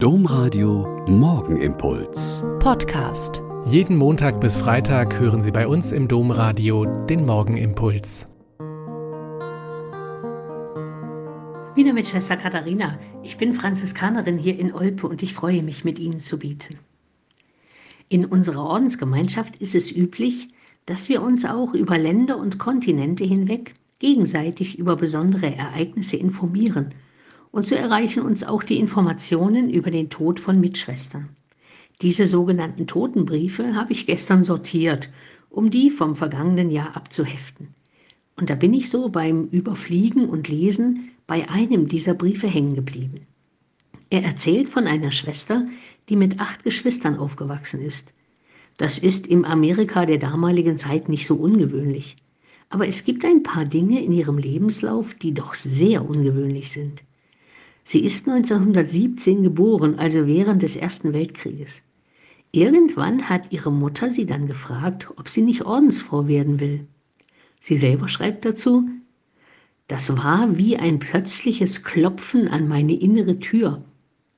Domradio Morgenimpuls. Podcast. Jeden Montag bis Freitag hören Sie bei uns im Domradio den Morgenimpuls. Wieder mit Schwester Katharina. Ich bin Franziskanerin hier in Olpe und ich freue mich, mit Ihnen zu bieten. In unserer Ordensgemeinschaft ist es üblich, dass wir uns auch über Länder und Kontinente hinweg gegenseitig über besondere Ereignisse informieren und so erreichen uns auch die Informationen über den Tod von Mitschwestern. Diese sogenannten Totenbriefe habe ich gestern sortiert, um die vom vergangenen Jahr abzuheften. Und da bin ich so beim Überfliegen und Lesen bei einem dieser Briefe hängen geblieben. Er erzählt von einer Schwester, die mit acht Geschwistern aufgewachsen ist. Das ist im Amerika der damaligen Zeit nicht so ungewöhnlich. Aber es gibt ein paar Dinge in ihrem Lebenslauf, die doch sehr ungewöhnlich sind. Sie ist 1917 geboren, also während des Ersten Weltkrieges. Irgendwann hat ihre Mutter sie dann gefragt, ob sie nicht Ordensfrau werden will. Sie selber schreibt dazu, das war wie ein plötzliches Klopfen an meine innere Tür.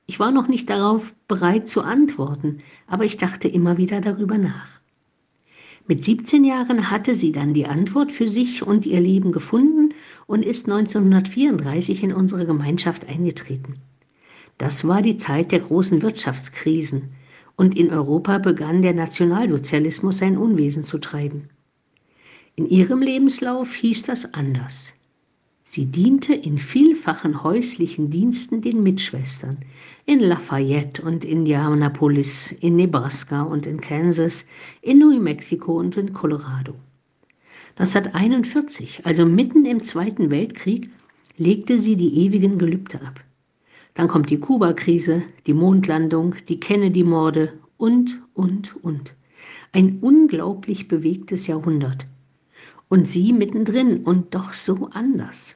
Ich war noch nicht darauf bereit zu antworten, aber ich dachte immer wieder darüber nach. Mit 17 Jahren hatte sie dann die Antwort für sich und ihr Leben gefunden und ist 1934 in unsere Gemeinschaft eingetreten. Das war die Zeit der großen Wirtschaftskrisen und in Europa begann der Nationalsozialismus sein Unwesen zu treiben. In ihrem Lebenslauf hieß das anders. Sie diente in vielfachen häuslichen Diensten den Mitschwestern in Lafayette und Indianapolis, in Nebraska und in Kansas, in New Mexico und in Colorado. 1941, also mitten im Zweiten Weltkrieg, legte sie die ewigen Gelübde ab. Dann kommt die Kuba-Krise, die Mondlandung, die Kennedy-Morde und, und, und. Ein unglaublich bewegtes Jahrhundert. Und sie mittendrin und doch so anders.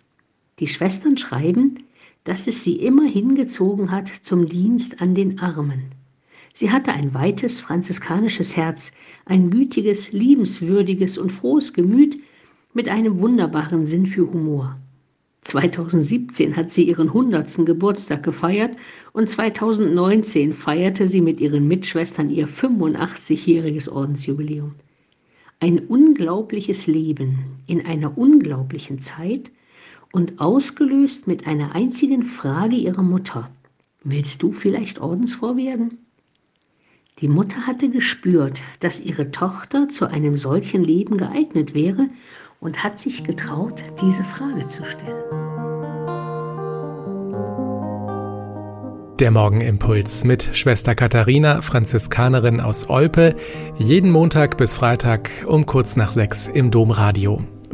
Die Schwestern schreiben, dass es sie immer hingezogen hat zum Dienst an den Armen. Sie hatte ein weites franziskanisches Herz, ein gütiges, liebenswürdiges und frohes Gemüt mit einem wunderbaren Sinn für Humor. 2017 hat sie ihren 100. Geburtstag gefeiert und 2019 feierte sie mit ihren Mitschwestern ihr 85-jähriges Ordensjubiläum. Ein unglaubliches Leben in einer unglaublichen Zeit – und ausgelöst mit einer einzigen Frage ihrer Mutter. Willst du vielleicht Ordensfrau werden? Die Mutter hatte gespürt, dass ihre Tochter zu einem solchen Leben geeignet wäre und hat sich getraut, diese Frage zu stellen. Der Morgenimpuls mit Schwester Katharina, Franziskanerin aus Olpe, jeden Montag bis Freitag um kurz nach sechs im Domradio.